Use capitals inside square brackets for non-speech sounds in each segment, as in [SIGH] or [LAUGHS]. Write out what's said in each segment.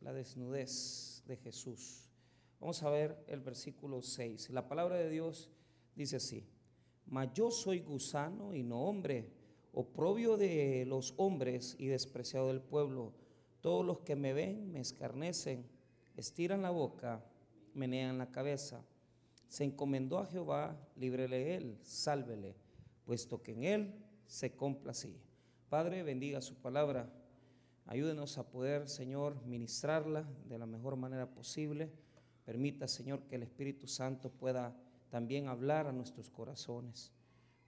la, desnudez de Jesús. Vamos a ver el versículo 6. La palabra de Dios dice así, mas yo soy gusano y no hombre, oprobio de los hombres y despreciado del pueblo. Todos los que me ven me escarnecen, estiran la boca, menean la cabeza. Se encomendó a Jehová, líbrele él, sálvele, puesto que en él se complacía. Padre, bendiga su palabra. Ayúdenos a poder, Señor, ministrarla de la mejor manera posible. Permita, Señor, que el Espíritu Santo pueda también hablar a nuestros corazones.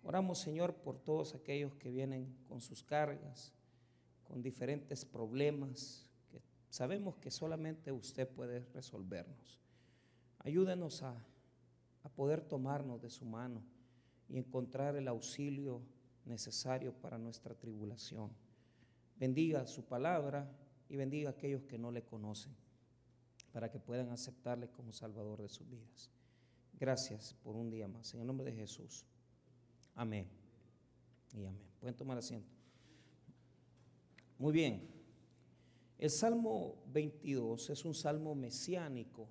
Oramos, Señor, por todos aquellos que vienen con sus cargas, con diferentes problemas, que sabemos que solamente usted puede resolvernos. Ayúdenos a, a poder tomarnos de su mano y encontrar el auxilio necesario para nuestra tribulación. Bendiga su palabra y bendiga a aquellos que no le conocen, para que puedan aceptarle como Salvador de sus vidas. Gracias por un día más. En el nombre de Jesús. Amén. Y amén. Pueden tomar asiento. Muy bien. El Salmo 22 es un salmo mesiánico.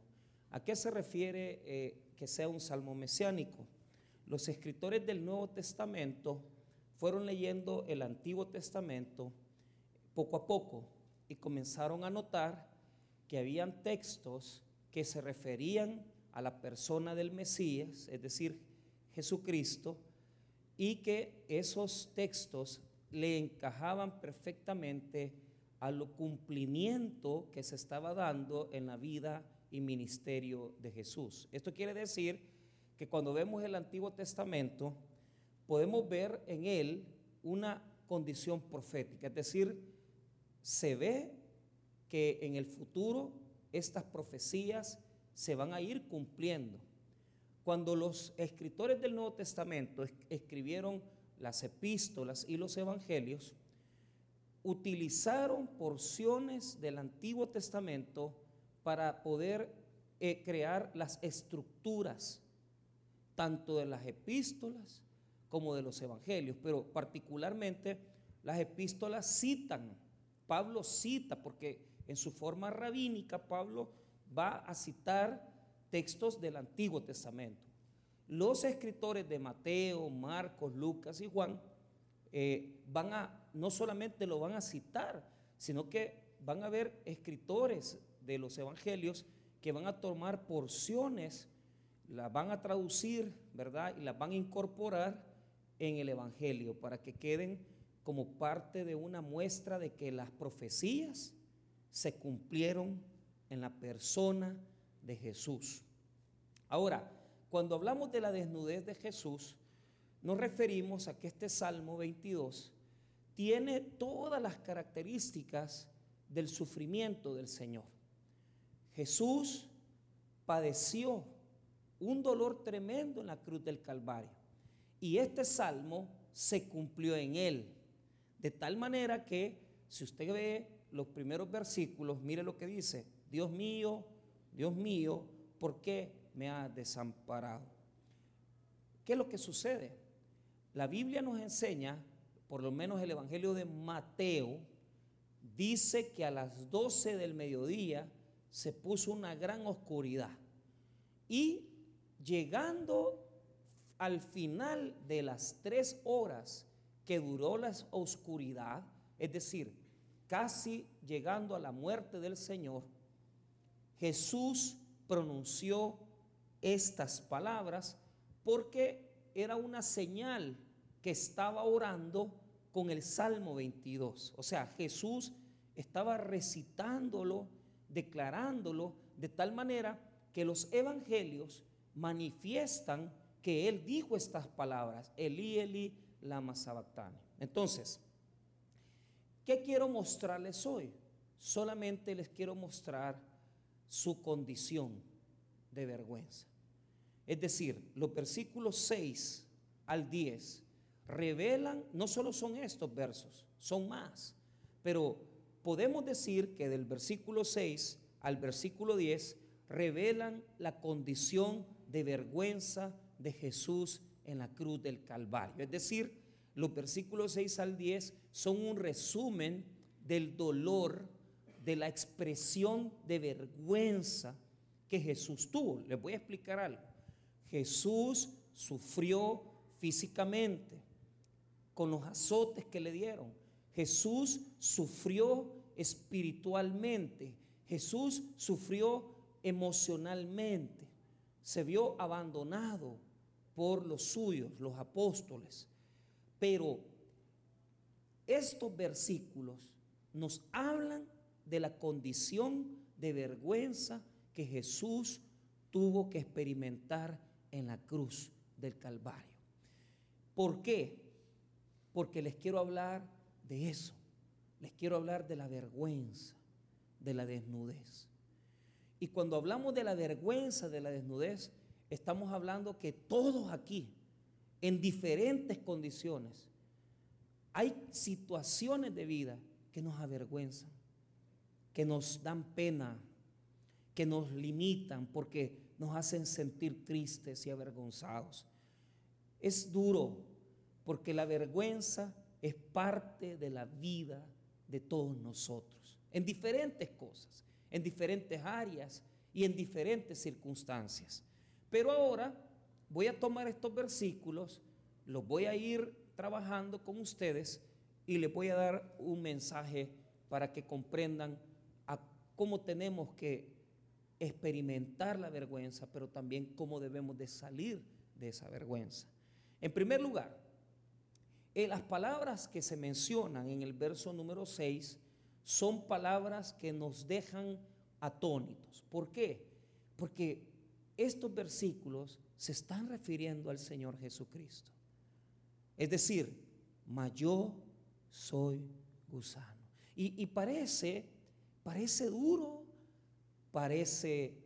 ¿A qué se refiere eh, que sea un salmo mesiánico? Los escritores del Nuevo Testamento fueron leyendo el Antiguo Testamento poco a poco y comenzaron a notar que habían textos que se referían a la persona del Mesías, es decir, Jesucristo, y que esos textos le encajaban perfectamente al cumplimiento que se estaba dando en la vida y ministerio de Jesús. Esto quiere decir que cuando vemos el Antiguo Testamento, podemos ver en él una condición profética, es decir, se ve que en el futuro estas profecías se van a ir cumpliendo. Cuando los escritores del Nuevo Testamento escribieron las epístolas y los evangelios, utilizaron porciones del Antiguo Testamento para poder eh, crear las estructuras, tanto de las epístolas como de los evangelios, pero particularmente las epístolas citan, Pablo cita, porque en su forma rabínica Pablo va a citar textos del Antiguo Testamento. Los escritores de Mateo, Marcos, Lucas y Juan eh, van a, no solamente lo van a citar, sino que van a ver escritores de los evangelios que van a tomar porciones, las van a traducir, ¿verdad? Y las van a incorporar en el evangelio para que queden como parte de una muestra de que las profecías se cumplieron en la persona de Jesús. Ahora, cuando hablamos de la desnudez de Jesús, nos referimos a que este Salmo 22 tiene todas las características del sufrimiento del Señor. Jesús padeció un dolor tremendo en la cruz del Calvario y este salmo se cumplió en él. De tal manera que si usted ve los primeros versículos, mire lo que dice, Dios mío, Dios mío, ¿por qué me ha desamparado? ¿Qué es lo que sucede? La Biblia nos enseña, por lo menos el Evangelio de Mateo, dice que a las 12 del mediodía se puso una gran oscuridad. Y llegando al final de las tres horas que duró la oscuridad, es decir, casi llegando a la muerte del Señor, Jesús pronunció estas palabras porque era una señal que estaba orando con el Salmo 22. O sea, Jesús estaba recitándolo, declarándolo, de tal manera que los evangelios manifiestan que él dijo estas palabras, Eli, Eli, lama. Entonces, ¿qué quiero mostrarles hoy? Solamente les quiero mostrar su condición de vergüenza. Es decir, los versículos 6 al 10 revelan, no solo son estos versos, son más, pero podemos decir que del versículo 6 al versículo 10 revelan la condición de vergüenza de Jesús en la cruz del Calvario. Es decir, los versículos 6 al 10 son un resumen del dolor de la expresión de vergüenza que Jesús tuvo. Les voy a explicar algo. Jesús sufrió físicamente con los azotes que le dieron. Jesús sufrió espiritualmente. Jesús sufrió emocionalmente. Se vio abandonado por los suyos, los apóstoles. Pero estos versículos nos hablan de la condición de vergüenza que Jesús tuvo que experimentar en la cruz del Calvario. ¿Por qué? Porque les quiero hablar de eso. Les quiero hablar de la vergüenza, de la desnudez. Y cuando hablamos de la vergüenza, de la desnudez, estamos hablando que todos aquí, en diferentes condiciones, hay situaciones de vida que nos avergüenzan, que nos dan pena, que nos limitan porque nos hacen sentir tristes y avergonzados. Es duro porque la vergüenza es parte de la vida de todos nosotros, en diferentes cosas, en diferentes áreas y en diferentes circunstancias. Pero ahora voy a tomar estos versículos, los voy a ir trabajando con ustedes y les voy a dar un mensaje para que comprendan cómo tenemos que experimentar la vergüenza, pero también cómo debemos de salir de esa vergüenza. En primer lugar, eh, las palabras que se mencionan en el verso número 6 son palabras que nos dejan atónitos. ¿Por qué? Porque estos versículos se están refiriendo al Señor Jesucristo. Es decir, mayor soy gusano. Y, parece, parece duro, parece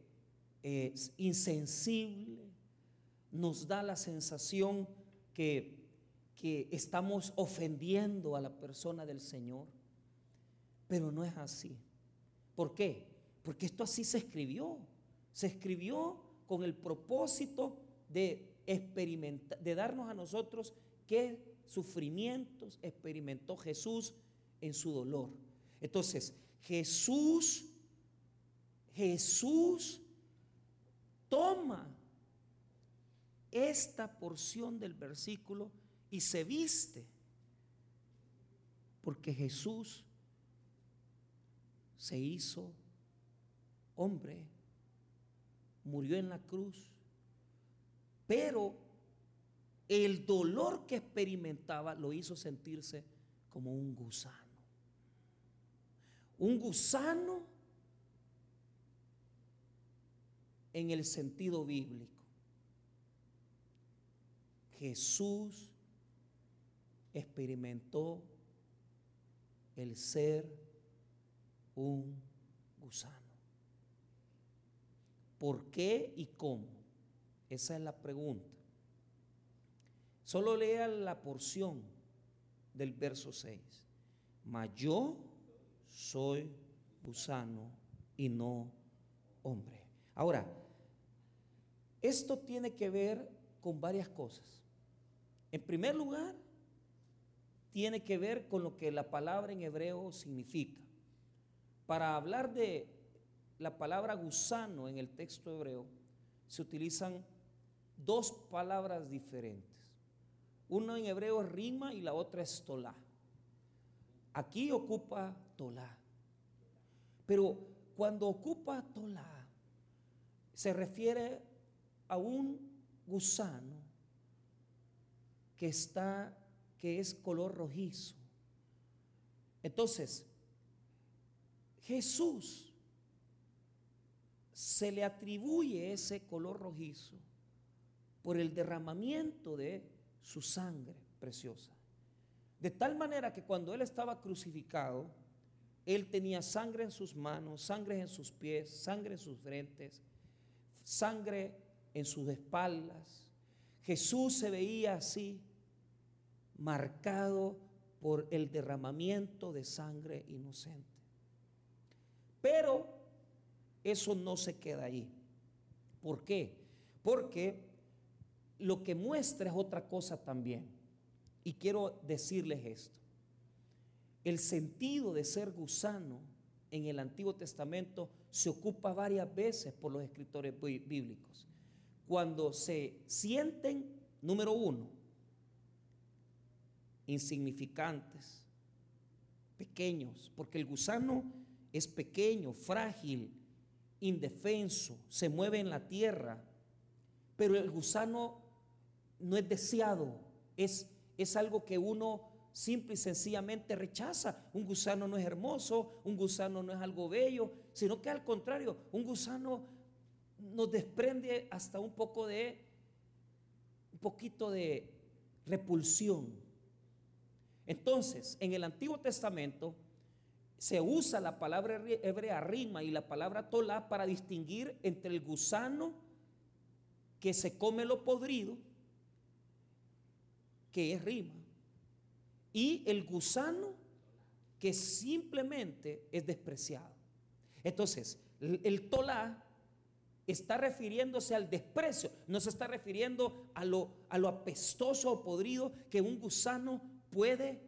eh, insensible, nos da la sensación que, que estamos ofendiendo a la persona del Señor, pero no es así. ¿Por qué? Porque esto así se escribió. Se escribió con el propósito de experimentar, de darnos a nosotros qué sufrimientos experimentó Jesús en su dolor. Entonces, Jesús, Jesús toma esta porción del versículo y se viste, porque Jesús se hizo hombre, murió en la cruz, pero el dolor que experimentaba lo hizo sentirse como un gusano. Un gusano en el sentido bíblico. Jesús experimentó el ser un gusano. ¿Por qué y cómo? Esa es la pregunta. Solo lea la porción del verso 6. Mas yo soy gusano y no hombre. Ahora, esto tiene que ver con varias cosas. En primer lugar, tiene que ver con lo que la palabra en hebreo significa. Para hablar de la palabra gusano en el texto hebreo, se utilizan dos palabras diferentes. Uno en hebreo es rima y la otra es tolá. Aquí ocupa tolá. Pero cuando ocupa tolá, se refiere a un gusano que está, que es color rojizo. Entonces, Jesús se le atribuye ese color rojizo por el derramamiento de su sangre preciosa. De tal manera que cuando Él estaba crucificado, Él tenía sangre en sus manos, sangre en sus pies, sangre en sus frentes, sangre en sus espaldas. Jesús se veía así, marcado por el derramamiento de sangre inocente. Pero eso no se queda ahí. ¿Por qué? Porque lo que muestra es otra cosa también. Y quiero decirles esto. El sentido de ser gusano en el Antiguo Testamento se ocupa varias veces por los escritores bíblicos. Cuando se sienten, número uno, insignificantes, pequeños, porque el gusano es pequeño, frágil, indefenso, se mueve en la tierra, pero el gusano no es deseado, es, es algo que uno simple y sencillamente rechaza. Un gusano no es hermoso, un gusano no es algo bello, sino que al contrario, un gusano nos desprende hasta un poco de, un poquito de repulsión. Entonces, en el Antiguo Testamento se usa la palabra hebrea rima y la palabra tolá para distinguir entre el gusano que se come lo podrido, que es rima, y el gusano que simplemente es despreciado. Entonces, el tolá está refiriéndose al desprecio, no se está refiriendo a lo, a lo apestoso o podrido que un gusano puede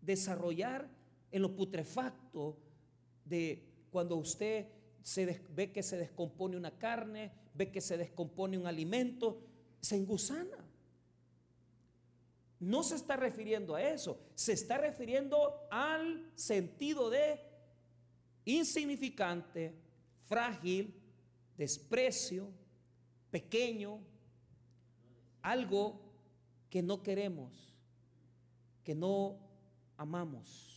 desarrollar en lo putrefacto de cuando usted ve que se descompone una carne, ve que se descompone un alimento, se engusana. No se está refiriendo a eso, se está refiriendo al sentido de insignificante, frágil, desprecio, pequeño, algo que no queremos, que no amamos,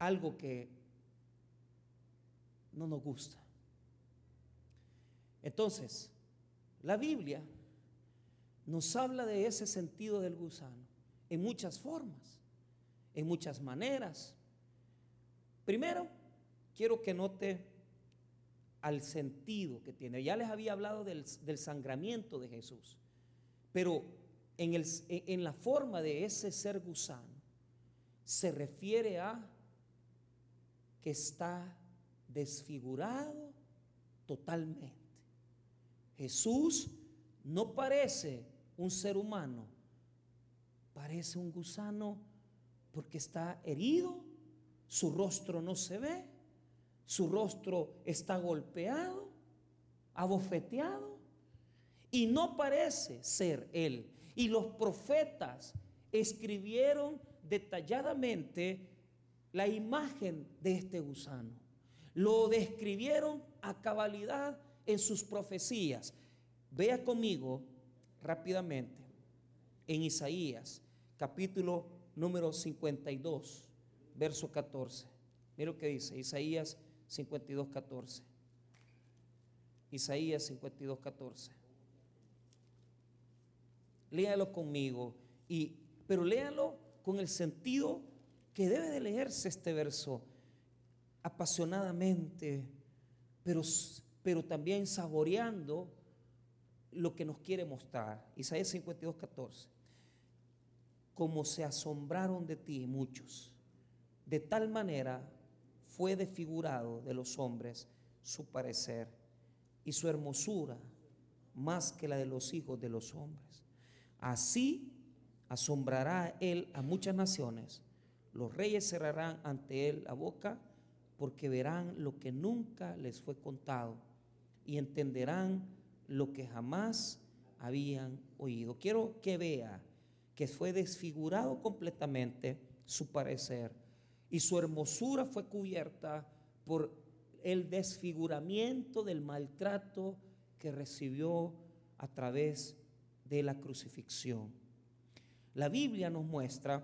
algo que no nos gusta. Entonces, la Biblia nos habla de ese sentido del gusano en muchas formas, en muchas maneras. Primero, quiero que note al sentido que tiene. Ya les había hablado del, sangramiento de Jesús, pero en, el, en la forma de ese ser gusano se refiere a que está desfigurado totalmente. Jesús no parece un ser humano, parece un gusano porque está herido, su rostro no se ve, su rostro está golpeado, abofeteado, y no parece ser él. Y los profetas escribieron detalladamente la imagen de este gusano. Lo describieron a cabalidad en sus profecías. Vea conmigo rápidamente en Isaías, capítulo número 52, verso 14. Mira lo que dice Isaías 52, 14. Isaías 52, 14. Léalo conmigo, y, pero léalo con el sentido que debe de leerse este verso apasionadamente, pero, pero también saboreando lo que nos quiere mostrar. Isaías 52, 14. Como se asombraron de ti muchos, de tal manera fue desfigurado de los hombres su parecer y su hermosura más que la de los hijos de los hombres. Así asombrará él a muchas naciones. Los reyes cerrarán ante él la boca porque verán lo que nunca les fue contado y entenderán lo que jamás habían oído. Quiero que vea que fue desfigurado completamente su parecer y su hermosura fue cubierta por el desfiguramiento del maltrato que recibió a través de la crucifixión. La Biblia nos muestra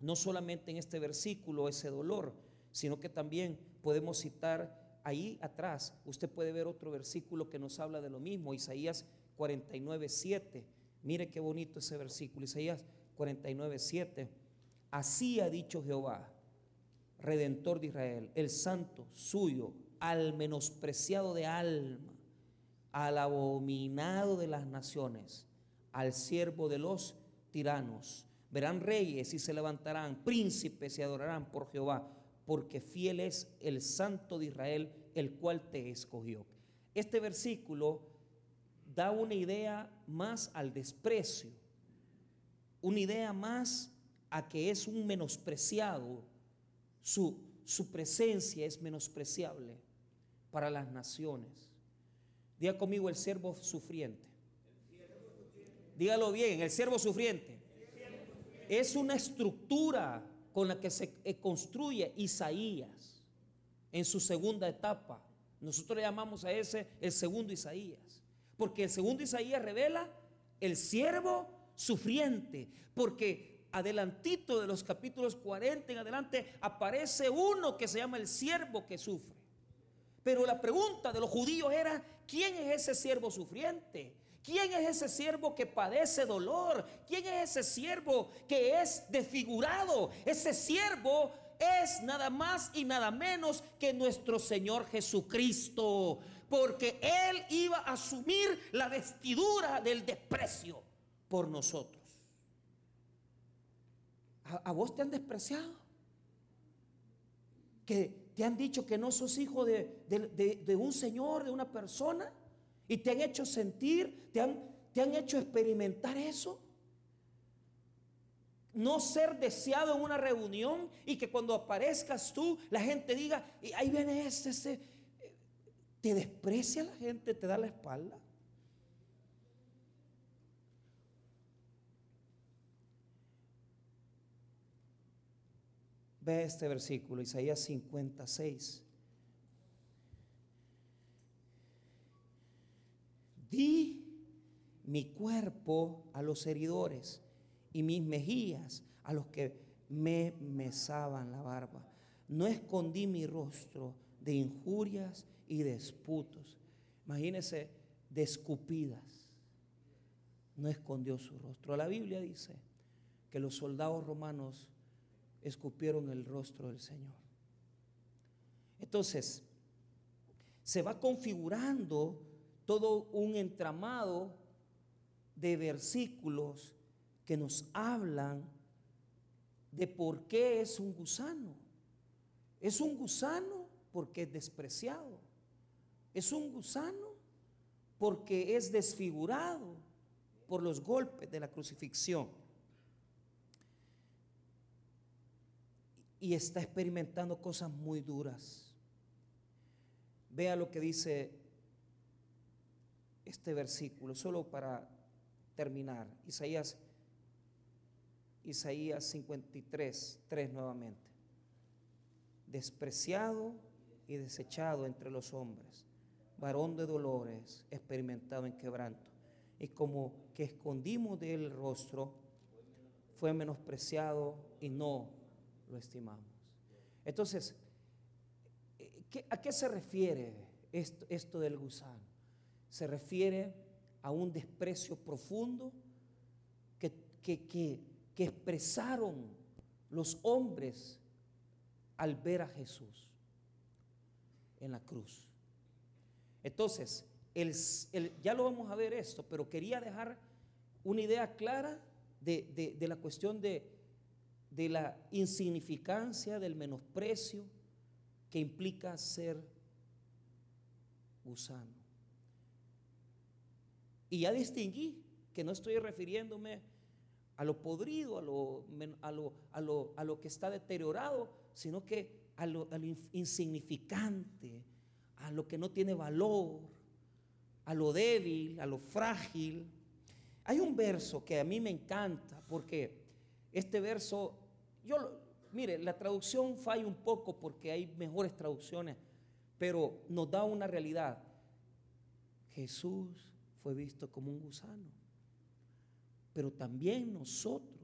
no solamente en este versículo ese dolor, sino que también podemos citar ahí atrás usted puede ver otro versículo que nos habla de lo mismo, Isaías 49, 7. Mire qué bonito ese versículo, Isaías 49, 7. Así ha dicho Jehová, redentor de Israel, el santo suyo, al menospreciado de alma, al abominado de las naciones, al siervo de los tiranos. Verán reyes y se levantarán, príncipes y adorarán por Jehová porque fiel es el Santo de Israel, el cual te escogió. Este versículo da una idea más al desprecio, una idea más a que es un menospreciado su, su presencia es menospreciable para las naciones. Diga conmigo el siervo sufriente. Dígalo bien, el siervo sufriente. Es una estructura con la que se eh, construye Isaías en su segunda etapa. Nosotros le llamamos a ese el segundo Isaías. Porque el segundo Isaías revela el siervo sufriente. Porque adelantito de los capítulos 40 en adelante aparece uno que se llama el siervo que sufre. Pero la pregunta de los judíos era, ¿quién es ese siervo sufriente? ¿Quién es ese siervo que padece dolor? ¿Quién es ese siervo que es desfigurado? Ese siervo es nada más y nada menos que nuestro Señor Jesucristo. Porque Él iba a asumir la vestidura del desprecio por nosotros. ¿A, vos te han despreciado? ¿Que te han dicho que no sos hijo de, de un Señor, de una persona? Y te han hecho sentir, te han, te han hecho experimentar eso. No ser deseado en una reunión y que cuando aparezcas tú la gente diga, ahí viene ese, ese. Te desprecia la gente, te da la espalda. Ve este versículo, Isaías 56. Di mi cuerpo a los heridores y mis mejillas a los que me mesaban la barba. No escondí mi rostro de injurias y de esputos. Imagínense, de escupidas. No escondió su rostro. La Biblia dice que los soldados romanos escupieron el rostro del Señor. Entonces, se va configurando todo un entramado de versículos que nos hablan de por qué es un gusano. Es un gusano porque es despreciado. Es un gusano porque es desfigurado por los golpes de la crucifixión. Y está experimentando cosas muy duras. Vea lo que dice este versículo, solo para terminar. Isaías, Isaías 53, 3 nuevamente. Despreciado y desechado entre los hombres, varón de dolores, experimentado en quebranto. Y como que escondimos de él el rostro, fue menospreciado y no lo estimamos. Entonces, ¿a qué se refiere esto, esto del gusano? Se refiere a un desprecio profundo que, que, expresaron los hombres al ver a Jesús en la cruz. Entonces, el, ya lo vamos a ver esto, pero quería dejar una idea clara de, de la cuestión de, de la insignificancia, del menosprecio que implica ser gusano. Y ya distinguí que no estoy refiriéndome a lo podrido, a lo, a lo, a lo, a lo que está deteriorado, sino que a lo, insignificante, a lo que no tiene valor, a lo débil, a lo frágil. Hay un verso que a mí me encanta porque este verso, yo, mire, la traducción falla un poco porque hay mejores traducciones, pero nos da una realidad. Jesús fue visto como un gusano. Pero también nosotros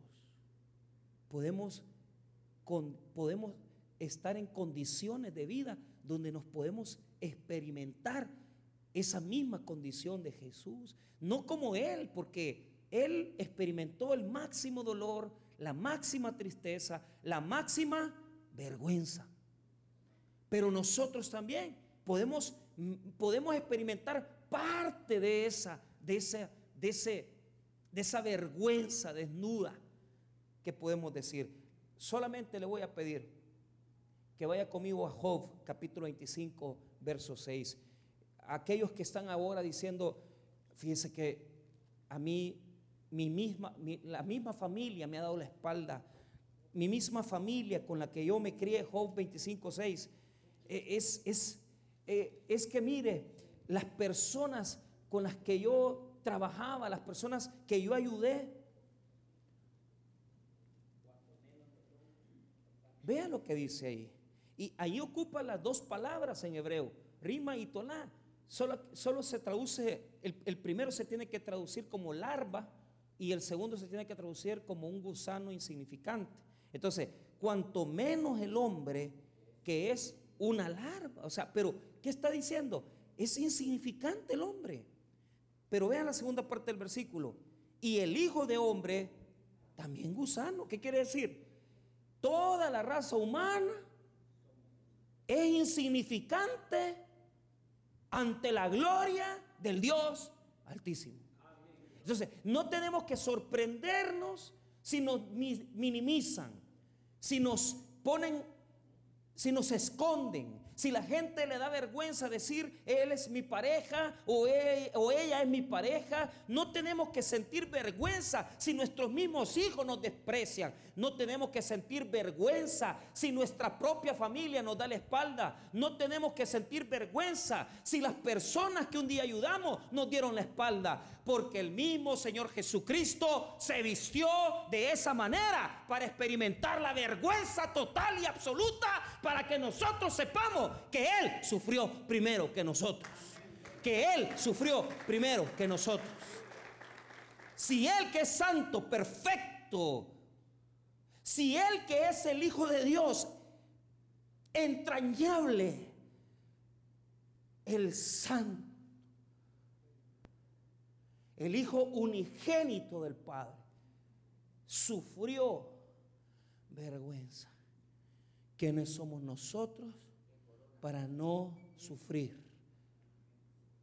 podemos, podemos estar en condiciones de vida donde nos podemos experimentar esa misma condición de Jesús. No como Él, porque Él experimentó el máximo dolor, la máxima tristeza, la máxima vergüenza. Pero nosotros también podemos, podemos experimentar parte de esa, de de ese, de esa vergüenza desnuda que podemos decir. Solamente le voy a pedir que vaya conmigo a Job, capítulo 25, verso 6. Aquellos que están ahora diciendo, fíjense que a mí, mi misma, la misma familia me ha dado la espalda, mi misma familia con la que yo me crié, Job 25, 6, eh, es, es, eh, es que mire, las personas con las que yo trabajaba, las personas que yo ayudé, vea lo que dice ahí. Y ahí ocupa las dos palabras en hebreo, rima y tolá. Solo, solo se traduce, el, el primero se tiene que traducir como larva y el segundo se tiene que traducir como un gusano insignificante. Entonces, cuanto menos el hombre que es una larva, o sea, pero ¿qué está diciendo? Es insignificante el hombre. Pero vean la segunda parte del versículo. Y el Hijo de Hombre, también gusano. ¿Qué quiere decir? Toda la raza humana es insignificante ante la gloria del Dios Altísimo. Entonces, no tenemos que sorprendernos si nos minimizan, si nos ponen, si nos esconden, si la gente le da vergüenza decir, él es mi pareja o, ella es mi pareja, no tenemos que sentir vergüenza si nuestros mismos hijos nos desprecian. No tenemos que sentir vergüenza si nuestra propia familia nos da la espalda. No tenemos que sentir vergüenza si las personas que un día ayudamos nos dieron la espalda. Porque el mismo Señor Jesucristo se vistió de esa manera para experimentar la vergüenza total y absoluta para que nosotros sepamos que Él sufrió primero que nosotros. Que Él sufrió primero que nosotros. Si Él que es santo, perfecto, si Él que es el Hijo de Dios, entrañable, el santo, el Hijo unigénito del Padre, sufrió vergüenza. ¿Quiénes somos nosotros para no sufrir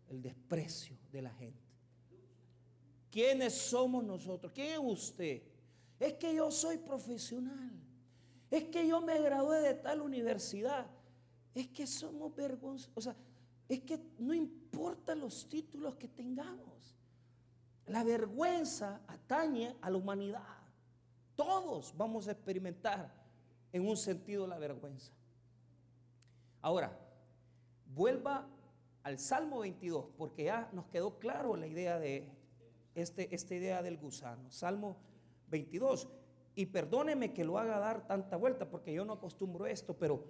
el desprecio de la gente? ¿Quiénes somos nosotros? ¿Quién es usted? Es que yo soy profesional. Es que yo me gradué de tal universidad. Es que somos vergonzosos. O sea, es que no importa los títulos que tengamos. La vergüenza atañe a la humanidad. Todos vamos a experimentar en un sentido la vergüenza. Ahora, vuelva al Salmo 22, porque ya nos quedó claro la idea de este, esta idea del gusano. Salmo 22. Y perdóneme que lo haga dar tanta vuelta porque yo no acostumbro esto, pero,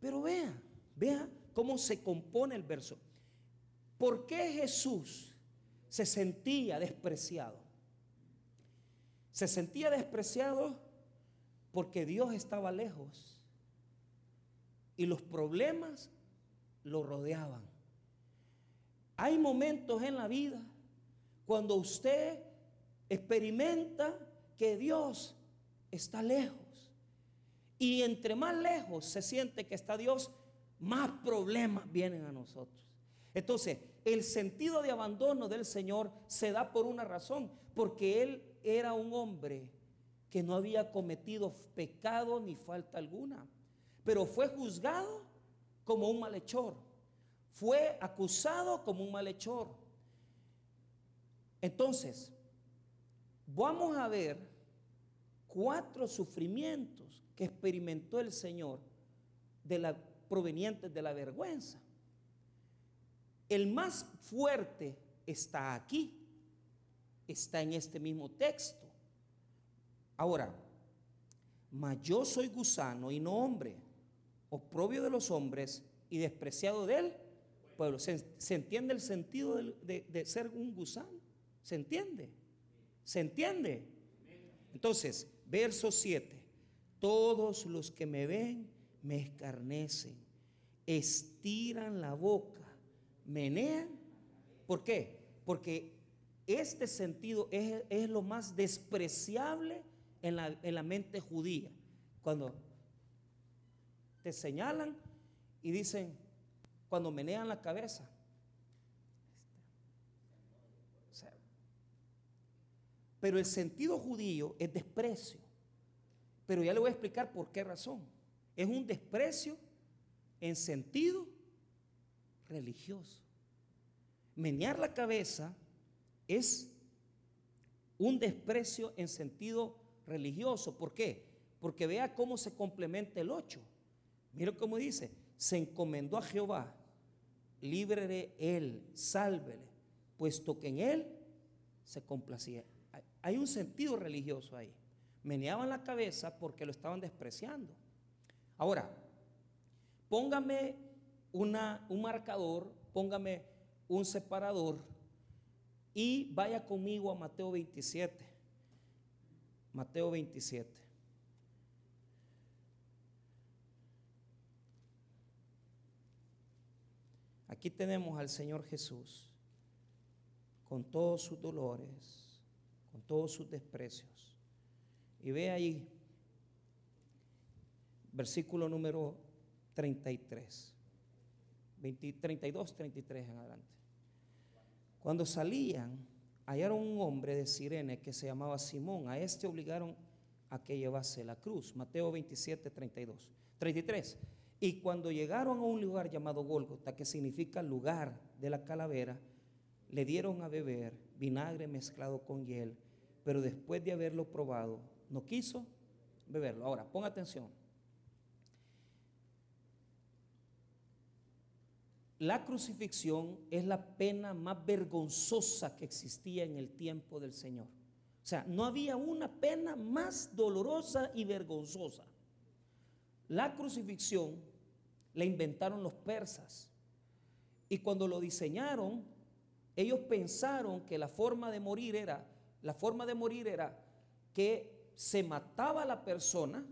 pero vea, vea cómo se compone el verso. ¿Por qué Jesús se sentía despreciado? Se sentía despreciado porque Dios estaba lejos y los problemas lo rodeaban. Hay momentos en la vida cuando usted experimenta que Dios está lejos. Y entre más lejos se siente que está Dios, más problemas vienen a nosotros. Entonces, el sentido de abandono del Señor se da por una razón, porque Él era un hombre que no había cometido pecado ni falta alguna, pero fue juzgado como un malhechor, fue acusado como un malhechor. Entonces, vamos a ver cuatro sufrimientos que experimentó el Señor de la, provenientes de la vergüenza. El más fuerte está aquí, está en este mismo texto. Ahora, mas yo soy gusano y no hombre, oprobio de los hombres y despreciado de él pueblo. ¿Se, entiende el sentido de ser un gusano? ¿Se entiende? ¿Se entiende? Entonces, verso 7. Todos los que me ven me escarnecen, estiran la boca, menean. ¿Por qué? Porque este sentido es, lo más despreciable en la, en la mente judía. Cuando te señalan y dicen, cuando menean la cabeza, Pero el sentido judío es desprecio. Pero ya le voy a explicar por qué razón. Es un desprecio en sentido religioso. Menear la cabeza es un desprecio en sentido religioso. ¿Por qué? Porque vea cómo se complementa el 8. Mira cómo dice, se encomendó a Jehová, líbrele él, sálvele, puesto que en él se complacía. Hay un sentido religioso ahí. Meneaban la cabeza porque lo estaban despreciando. Ahora, póngame una, un marcador, póngame un separador y vaya conmigo a Mateo 27. Mateo 27. Aquí tenemos al Señor Jesús con todos sus dolores, con todos sus desprecios. Y ve ahí, versículo número 33, 32, 33 en adelante. Cuando salían, hallaron un hombre de Sirene que se llamaba Simón. A este obligaron a que llevase la cruz. Mateo 27, 32. 33. Y cuando llegaron a un lugar llamado Gólgota, que significa lugar de la calavera, le dieron a beber vinagre mezclado con hiel, pero después de haberlo probado, no quiso beberlo. Ahora, ponga atención. La crucifixión es la pena más vergonzosa que existía en el tiempo del Señor. O sea, no había una pena más dolorosa y vergonzosa. La crucifixión la inventaron los persas. Y cuando lo diseñaron, ellos pensaron que la forma de morir era, la forma de morir era que se mataba a la persona,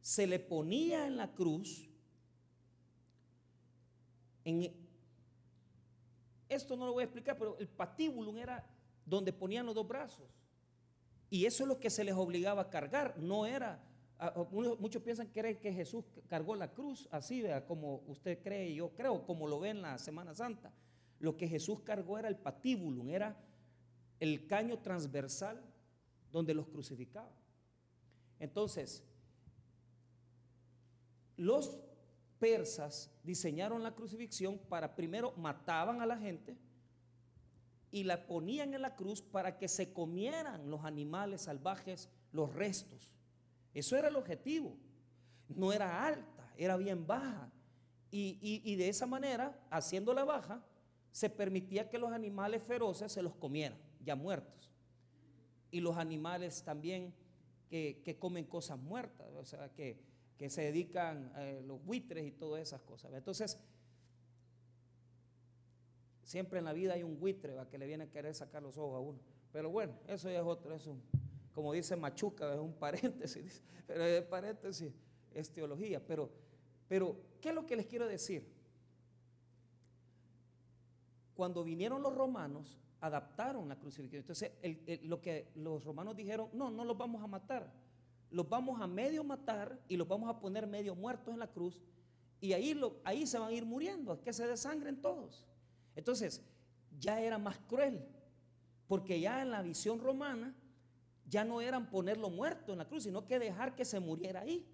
se le ponía en la cruz esto no lo voy a explicar, pero el patíbulum era donde ponían los dos brazos. Y eso es lo que se les obligaba a cargar, no era... Muchos piensan que, que Jesús cargó la cruz así, como usted cree, yo creo, como lo ve en la Semana Santa. Lo que Jesús cargó era el patíbulum, era el caño transversal donde los crucificaba. Entonces, los persas diseñaron la crucifixión para primero mataban a la gente y la ponían en la cruz para que se comieran los animales salvajes, los restos. Eso era el objetivo. No era alta, era bien baja. Y, y de esa manera, haciéndola baja, se permitía que los animales feroces se los comieran, ya muertos. Y los animales también que, que comen cosas muertas, o sea, que, que se dedican a eh, los buitres y todas esas cosas. Entonces, siempre en la vida hay un buitre ¿va? que le viene a querer sacar los ojos a uno. Pero bueno, eso ya es otro, es como dice Machuca, es un paréntesis, [LAUGHS] pero es paréntesis, es teología. Pero, pero, ¿qué es lo que les quiero decir? Cuando vinieron los romanos, adaptaron la crucifixión. Entonces, lo que los romanos dijeron, no, no los vamos a matar los vamos a medio matar y los vamos a poner medio muertos en la cruz y ahí, lo, ahí se van a ir muriendo, que se desangren todos. Entonces, ya era más cruel, porque ya en la visión romana ya no eran ponerlo muerto en la cruz, sino que dejar que se muriera ahí.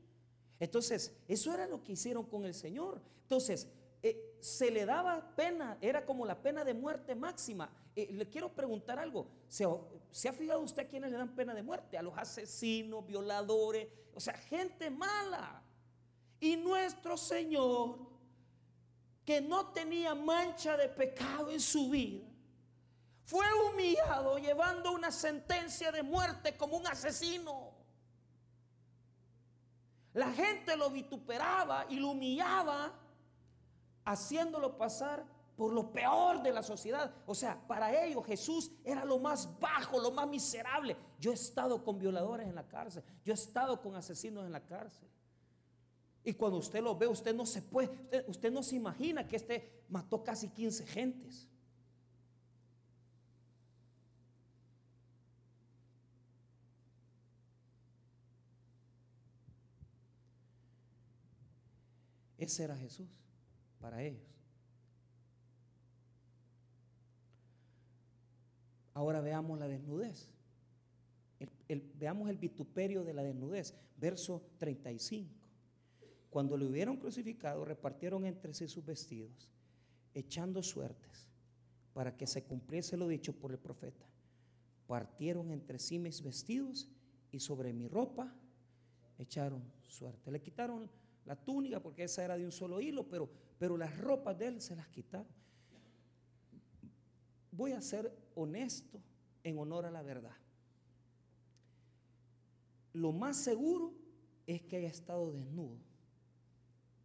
Entonces, eso era lo que hicieron con el Señor. Entonces, eh, se le daba pena, era como la pena de muerte máxima. Eh, le quiero preguntar algo. ¿Se, ¿Se, ha fijado usted a quienes le dan pena de muerte? A los asesinos, violadores, o sea, gente mala. Y nuestro Señor, que no tenía mancha de pecado en su vida, fue humillado llevando una sentencia de muerte como un asesino. La gente lo vituperaba y lo humillaba, haciéndolo pasar por lo peor de la sociedad. O sea, para ellos Jesús era lo más bajo, lo más miserable. Yo he estado con violadores en la cárcel, yo he estado con asesinos en la cárcel. Y cuando usted lo ve, usted no se puede, usted, no se imagina que este mató casi 15 gentes. Ese era Jesús para ellos. Ahora veamos la desnudez. veamos el vituperio de la desnudez. Verso 35. Cuando le hubieron crucificado, repartieron entre sí sus vestidos, echando suertes para que se cumpliese lo dicho por el profeta. Partieron entre sí mis vestidos y sobre mi ropa echaron suerte. Le quitaron la túnica porque esa era de un solo hilo, pero, pero las ropas de él se las quitaron. Voy a ser honesto en honor a la verdad. Lo más seguro es que haya estado desnudo,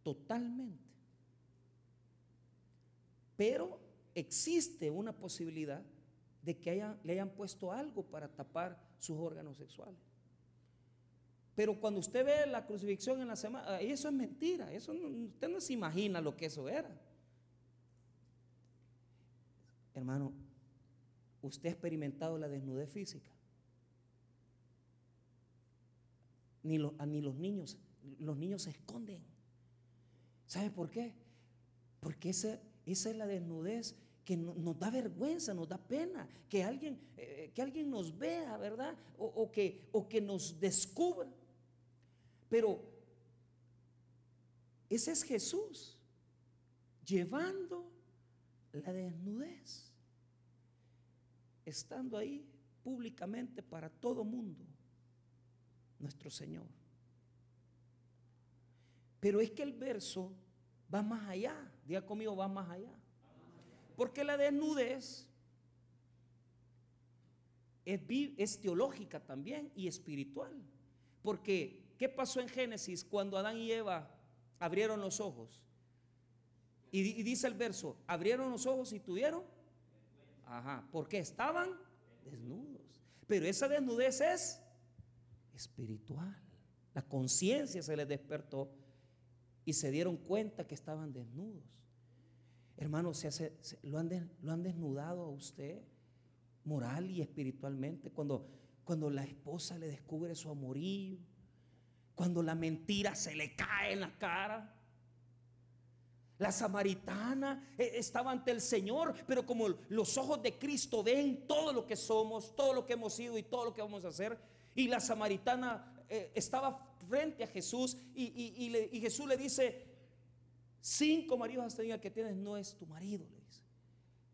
totalmente. Pero existe una posibilidad de que le hayan puesto algo para tapar sus órganos sexuales. Pero cuando usted ve la crucifixión en la semana, eso es mentira, eso usted no se imagina lo que eso era. Hermano, usted ha experimentado la desnudez física. Ni, ni los niños, los niños se esconden. ¿Sabe por qué? Porque esa, esa es la desnudez que nos da vergüenza, nos da pena, que alguien, eh, que alguien nos vea, ¿verdad? O, que, o que nos descubra. Pero ese es Jesús, llevando la desnudez, estando ahí públicamente para todo mundo, nuestro Señor. Pero es que el verso va más allá, diga conmigo, va más allá. Porque la desnudez es, es teológica también y espiritual. Porque ¿Qué pasó en Génesis cuando Adán y Eva abrieron los ojos? Y, dice el verso, abrieron los ojos y tuvieron. Ajá, porque estaban desnudos. Pero esa desnudez es espiritual. La conciencia se les despertó y se dieron cuenta que estaban desnudos. Hermanos, lo, han lo han desnudado a usted moral y espiritualmente cuando, cuando la esposa le descubre su amorío cuando la mentira se le cae en la cara. La samaritana eh, estaba ante el Señor, pero como los ojos de Cristo ven todo lo que somos, todo lo que hemos sido y todo lo que vamos a hacer, y la samaritana eh, estaba frente a Jesús y, Jesús le dice, cinco maridos has tenido, que tienes no es tu marido, le dice.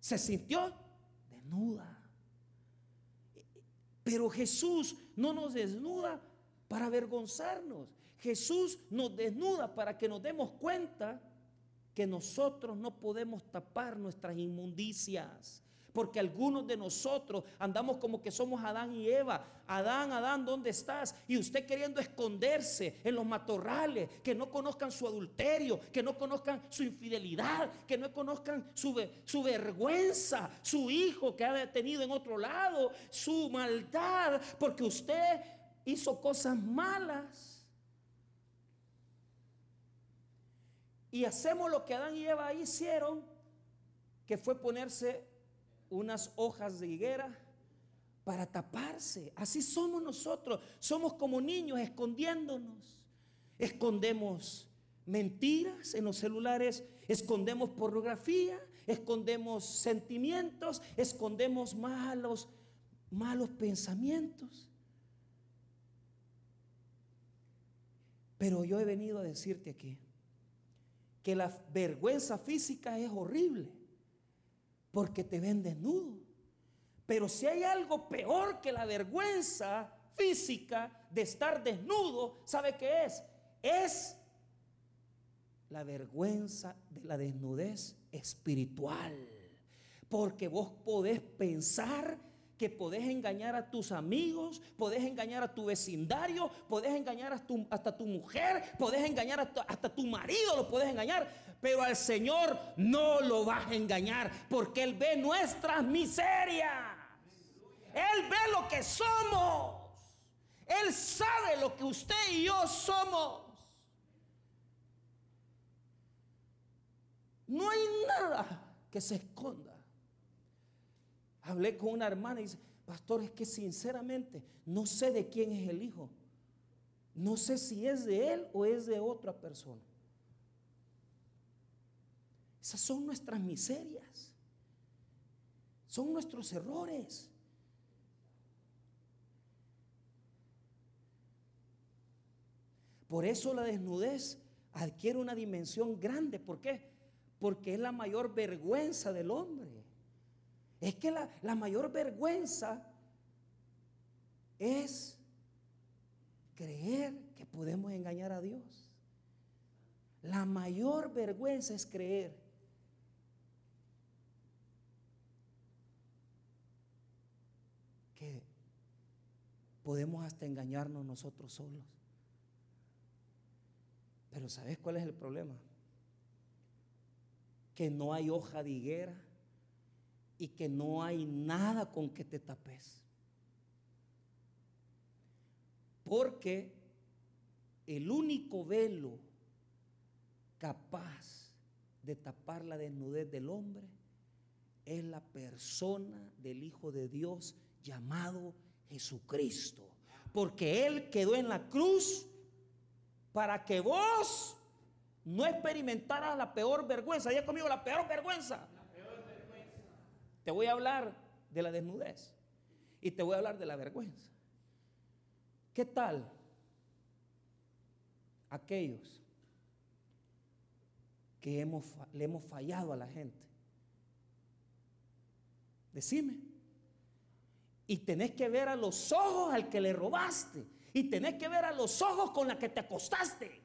Se sintió desnuda. Pero Jesús no nos desnuda para avergonzarnos. Jesús nos desnuda para que nos demos cuenta que nosotros no podemos tapar nuestras inmundicias. Porque algunos de nosotros andamos como que somos Adán y Eva. Adán, Adán, ¿dónde estás? Y usted queriendo esconderse en los matorrales, que no conozcan su adulterio, que no conozcan su infidelidad, que no conozcan su, su vergüenza, su hijo que ha detenido en otro lado, su maldad, porque usted hizo cosas malas. Y hacemos lo que Adán y Eva hicieron, que fue ponerse unas hojas de higuera para taparse. Así somos nosotros. Somos como niños escondiéndonos. Escondemos mentiras en los celulares, escondemos pornografía, escondemos sentimientos, escondemos malos malos pensamientos. Pero yo he venido a decirte aquí que la vergüenza física es horrible porque te ven desnudo. Pero si hay algo peor que la vergüenza física de estar desnudo, ¿sabe qué es? Es la vergüenza de la desnudez espiritual. Porque vos podés pensar que podés engañar a tus amigos, podés engañar a tu vecindario, podés engañar hasta tu, hasta tu mujer, podés engañar hasta, hasta tu marido, lo podés engañar, pero al Señor no lo vas a engañar porque Él ve nuestras miserias. Él ve lo que somos. Él sabe lo que usted y yo somos. No hay nada que se esconda Hablé con una hermana y dice, pastor, es que sinceramente no sé de quién es el hijo. No sé si es de él o es de otra persona. Esas son nuestras miserias. Son nuestros errores. Por eso la desnudez adquiere una dimensión grande. ¿Por qué? Porque es la mayor vergüenza del hombre. Es que la, mayor vergüenza es creer que podemos engañar a Dios. La mayor vergüenza es creer que podemos hasta engañarnos nosotros solos. Pero ¿sabes cuál es el problema? Que no hay hoja de higuera y que no hay nada con que te tapes. Porque el único velo capaz de tapar la desnudez del hombre es la persona del Hijo de Dios llamado Jesucristo. Porque Él quedó en la cruz para que vos no experimentaras la peor vergüenza. Ya conmigo la peor vergüenza. Te voy a hablar de la desnudez y te voy a hablar de la vergüenza. ¿Qué tal aquellos que le hemos fallado a la gente? Decime. Y tenés que ver a los ojos al que le robaste. Y tenés que ver a los ojos con la que te acostaste.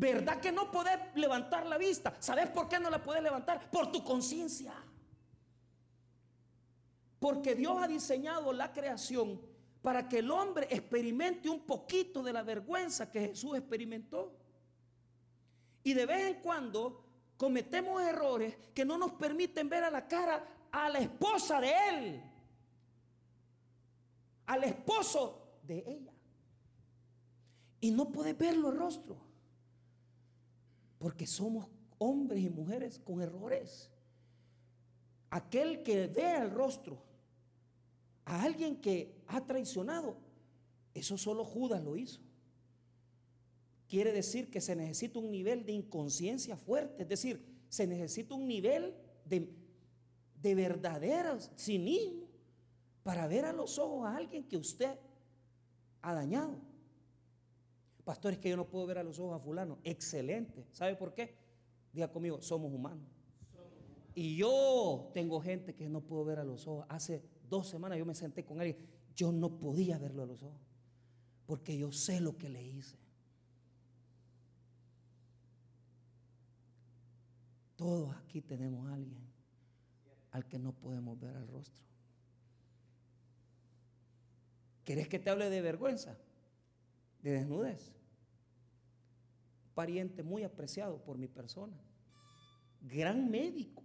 ¿Verdad que no podés levantar la vista? ¿Sabes por qué no la puedes levantar? Por tu conciencia. Porque Dios ha diseñado la creación para que el hombre experimente un poquito de la vergüenza que Jesús experimentó. Y de vez en cuando cometemos errores que no nos permiten ver a la cara a la esposa de él, al esposo de ella. Y no puedes verlo el rostro, porque somos hombres y mujeres con errores. Aquel que vea el rostro a alguien que ha traicionado, eso solo Judas lo hizo. Quiere decir que se necesita un nivel de inconsciencia fuerte, es decir, se necesita un nivel de, de verdadero cinismo para ver a los ojos a alguien que usted ha dañado. Pastor, es que yo no puedo ver a los ojos a fulano. Excelente. ¿Sabe por qué? Diga conmigo, somos humanos. Y yo tengo gente que no puedo ver a los ojos. Hace dos semanas yo me senté con él yo no podía verlo a los ojos, porque yo sé lo que le hice. Todos aquí tenemos a alguien al que no podemos ver al rostro. ¿Querés que te hable de vergüenza? De desnudez. Pariente muy apreciado por mi persona. Gran médico.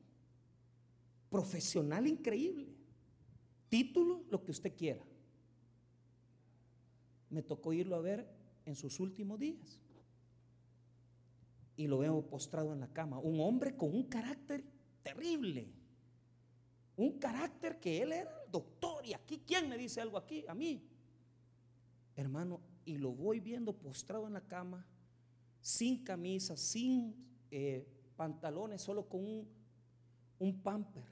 Profesional increíble título, lo que usted quiera. Me tocó irlo a ver en sus últimos días. Y lo veo postrado en la cama. Un hombre con un carácter terrible. Un carácter que él era doctor. Y aquí, ¿quién me dice algo aquí? A mí. Hermano, y lo voy viendo postrado en la cama, sin camisa, sin eh, pantalones, solo con un, un pamper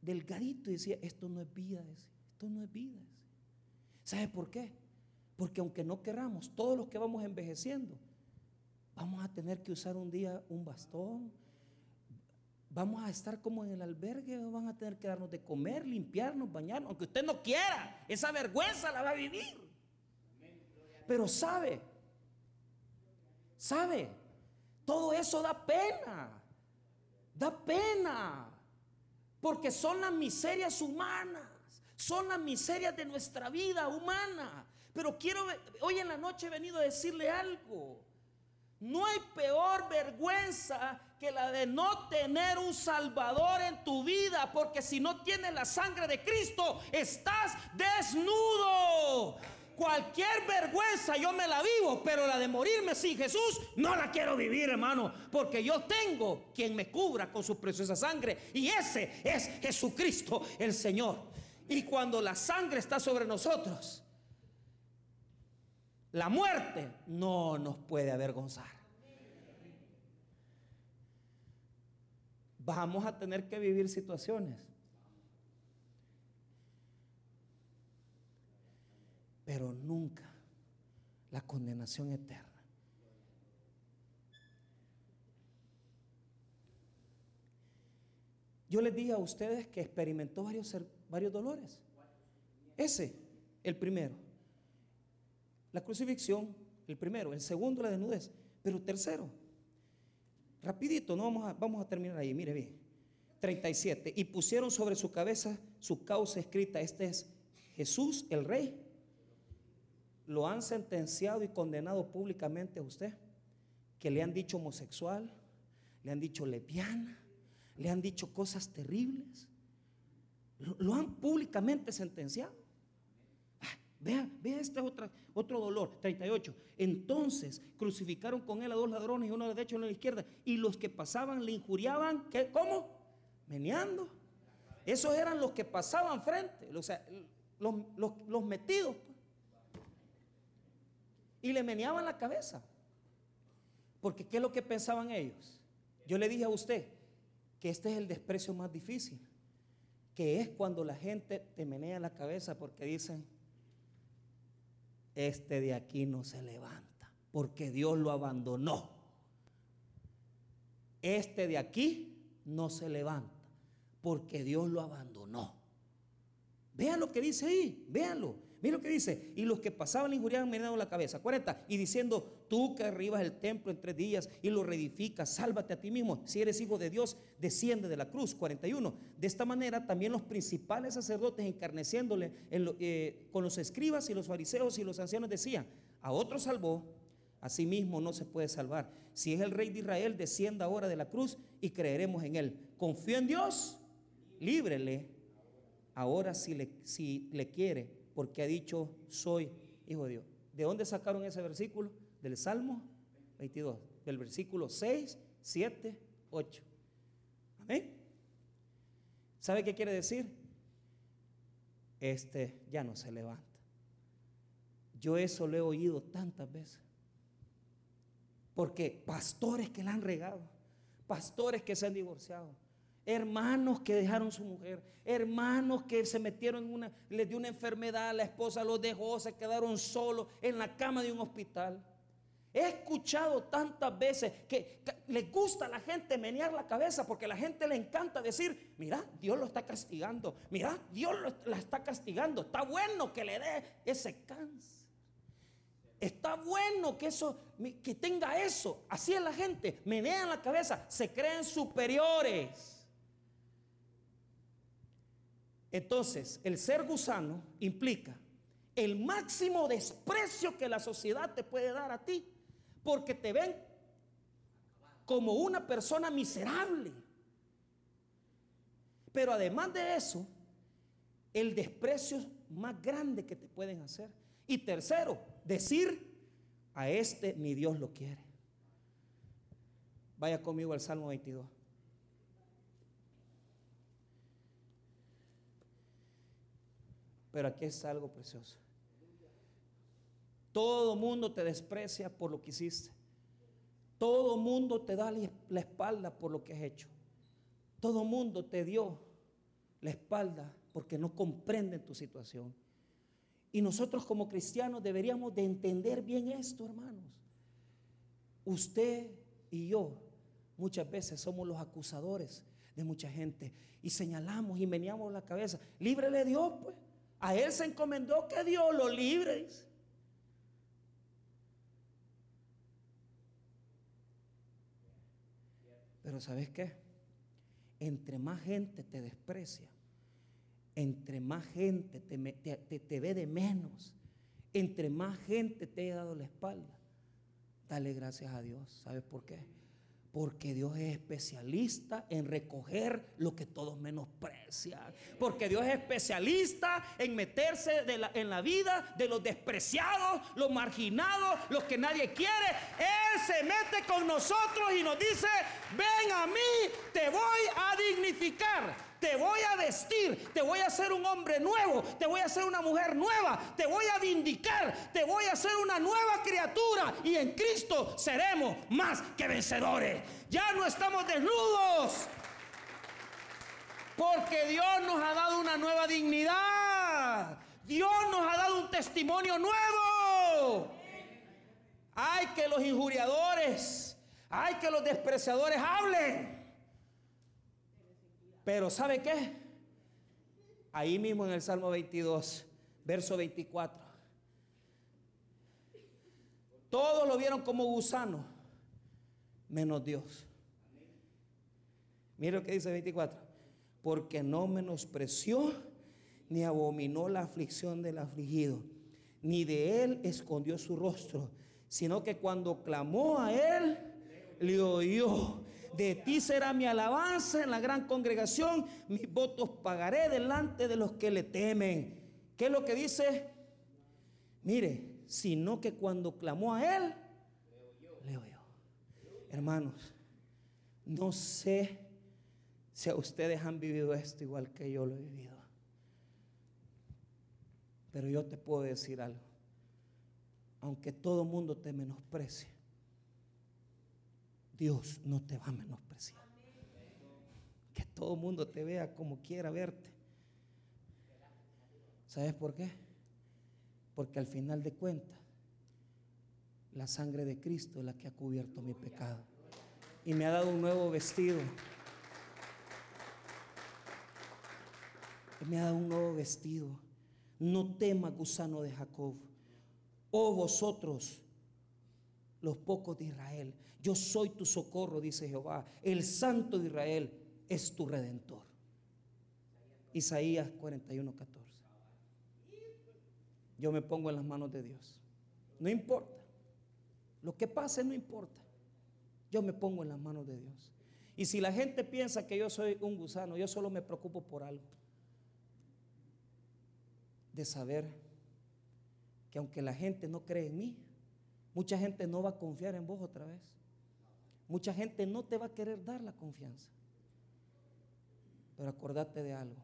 delgadito y decía, esto no es vida, esto no es vida. ¿Sabe por qué? Porque aunque no queramos, todos los que vamos envejeciendo, vamos a tener que usar un día un bastón, vamos a estar como en el albergue, van a tener que darnos de comer, limpiarnos, bañarnos, aunque usted no quiera, esa vergüenza la va a vivir. Pero sabe, sabe, todo eso da pena, da pena. Porque son las miserias humanas, son las miserias de nuestra vida humana. Pero quiero, hoy en la noche he venido a decirle algo. No hay peor vergüenza que la de no tener un Salvador en tu vida, porque si no tienes la sangre de Cristo, estás desnudo. Cualquier vergüenza yo me la vivo, pero la de morirme sin Jesús no la quiero vivir, hermano, porque yo tengo quien me cubra con su preciosa sangre y ese es Jesucristo el Señor. Y cuando la sangre está sobre nosotros, la muerte no nos puede avergonzar. Vamos a tener que vivir situaciones pero nunca la condenación eterna. Yo les dije a ustedes que experimentó varios, varios dolores. Ese, el primero. La crucifixión, el primero. El segundo, la desnudez. Pero tercero, rapidito, no vamos a, vamos a terminar ahí, mire bien. 37. Y pusieron sobre su cabeza su causa escrita. Este es Jesús, el rey. Lo han sentenciado y condenado públicamente a usted. Que le han dicho homosexual, le han dicho lesbiana, le han dicho cosas terribles. Lo, han públicamente sentenciado. Ah, vea, vea este otra, otro dolor. 38. Entonces crucificaron con él a dos ladrones, uno a la derecha y uno a la izquierda. Y los que pasaban le injuriaban. ¿qué? ¿Cómo? meneando. Esos eran los que pasaban frente, o sea, los, los metidos. Y le meneaban la cabeza. Porque ¿qué es lo que pensaban ellos? Yo le dije a usted que este es el desprecio más difícil, que es cuando la gente te menea la cabeza porque dicen, este de aquí no se levanta, porque Dios lo abandonó. Este de aquí no se levanta porque Dios lo abandonó. Vean lo que dice ahí, véanlo. Miren lo que dice. Y los que pasaban le injuriaban mirando la cabeza. 40. Y diciendo, tú que arribas el templo en tres días y lo reedificas, sálvate a ti mismo. Si eres hijo de Dios, desciende de la cruz. 41. De esta manera también los principales sacerdotes encarneciéndole eh, con los escribas y los fariseos y los ancianos decían, a otro salvó, a sí mismo no se puede salvar. Si es el rey de Israel, descienda ahora de la cruz y creeremos en él. Confío en Dios líbrele ahora si le, si le quiere, porque ha dicho, soy hijo de Dios. ¿De dónde sacaron ese versículo? Del Salmo 22, del versículo 6, 7, 8. Amén. ¿Sabe qué quiere decir? Este ya no se levanta. Yo eso lo he oído tantas veces. Porque pastores que la han regado, pastores que se han divorciado, Hermanos que dejaron su mujer, hermanos que se metieron en una, les dio una enfermedad, la esposa los dejó, se quedaron solos en la cama de un hospital. He escuchado tantas veces que, le gusta a la gente menear la cabeza porque a la gente le encanta decir, mira, Dios lo está castigando, mira, Dios la está castigando, está bueno que le dé ese cáncer. Está bueno que eso, que tenga eso. Así es la gente, menean la cabeza, se creen superiores. Entonces, el ser gusano implica el máximo desprecio que la sociedad te puede dar a ti, porque te ven como una persona miserable. Pero además de eso, el desprecio más grande que te pueden hacer. Y tercero, decir, a este ni Dios lo quiere. Vaya conmigo al Salmo 22. Pero aquí es algo precioso. Todo mundo te desprecia por lo que hiciste. Todo mundo te da la espalda por lo que has hecho. Todo mundo te dio la espalda porque no comprenden tu situación. Y nosotros como cristianos deberíamos de entender bien esto, hermanos. Usted y yo muchas veces somos los acusadores de mucha gente y señalamos y meneamos la cabeza. Líbrele Dios, pues. A él se encomendó que Dios lo libre. Pero ¿sabes qué? Entre más gente te desprecia, entre más gente te, te, ve de menos, entre más gente te haya dado la espalda, dale gracias a Dios. ¿Sabes por qué? Porque Dios es especialista en recoger lo que todos menosprecian. Porque Dios es especialista en meterse en la vida de los despreciados, los marginados, los que nadie quiere. Él se mete con nosotros y nos dice, ven a mí, te voy a dignificar te voy a vestir, te voy a hacer un hombre nuevo, te voy a hacer una mujer nueva, te voy a vindicar, te voy a hacer una nueva criatura y en Cristo seremos más que vencedores. Ya no estamos desnudos. Porque Dios nos ha dado una nueva dignidad. Dios nos ha dado un testimonio nuevo. Hay que los injuriadores, hay que los despreciadores hablen. Pero ¿sabe qué? Ahí mismo en el Salmo 22 Verso 24. Todos lo vieron como gusano, menos Dios. Mira lo que dice 24. Porque no menospreció ni abominó la aflicción del afligido, ni de él escondió su rostro, sino que cuando clamó a él, le oyó. De ti será mi alabanza en la gran congregación, mis votos pagaré delante de los que le temen. ¿Qué es lo que dice? Mire, sino que cuando clamó a él, le oyó. Hermanos, no sé si ustedes han vivido esto igual que yo lo he vivido. Pero yo te puedo decir algo. Aunque todo mundo te menosprecie, Dios no te va a menospreciar. Que todo mundo te vea como quiera verte. ¿Sabes por qué? Porque al final de cuentas, la sangre de Cristo es la que ha cubierto mi pecado. Y me ha dado un nuevo vestido. Y me ha dado un nuevo vestido. No temas, gusano de Jacob. Oh vosotros, los pocos de Israel. Yo soy tu socorro, dice Jehová. El santo de Israel es tu redentor. Isaías 41, 14. Yo me pongo en las manos de Dios. No importa. Lo que pase no importa. Yo me pongo en las manos de Dios. Y si la gente piensa que yo soy un gusano, yo solo me preocupo por algo de saber que aunque la gente no cree en mí, mucha gente no va a confiar en vos otra vez. Mucha gente no te va a querer dar la confianza. Pero acordate de algo.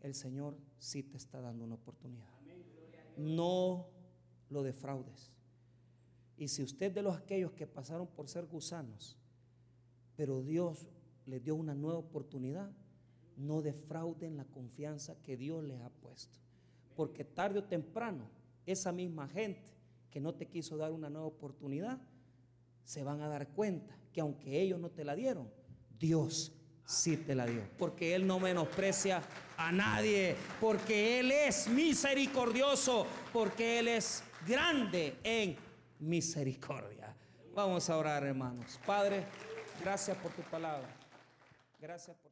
El Señor sí te está dando una oportunidad. No lo defraudes. Y si usted de los aquellos que pasaron por ser gusanos, pero Dios les dio una nueva oportunidad, no defrauden la confianza que Dios les ha puesto. Porque tarde o temprano, esa misma gente que no te quiso dar una nueva oportunidad, se van a dar cuenta que aunque ellos no te la dieron, Dios sí te la dio. Porque Él no menosprecia a nadie, porque Él es misericordioso, porque Él es grande en misericordia. Vamos a orar, hermanos. Padre, gracias por tu palabra. Gracias por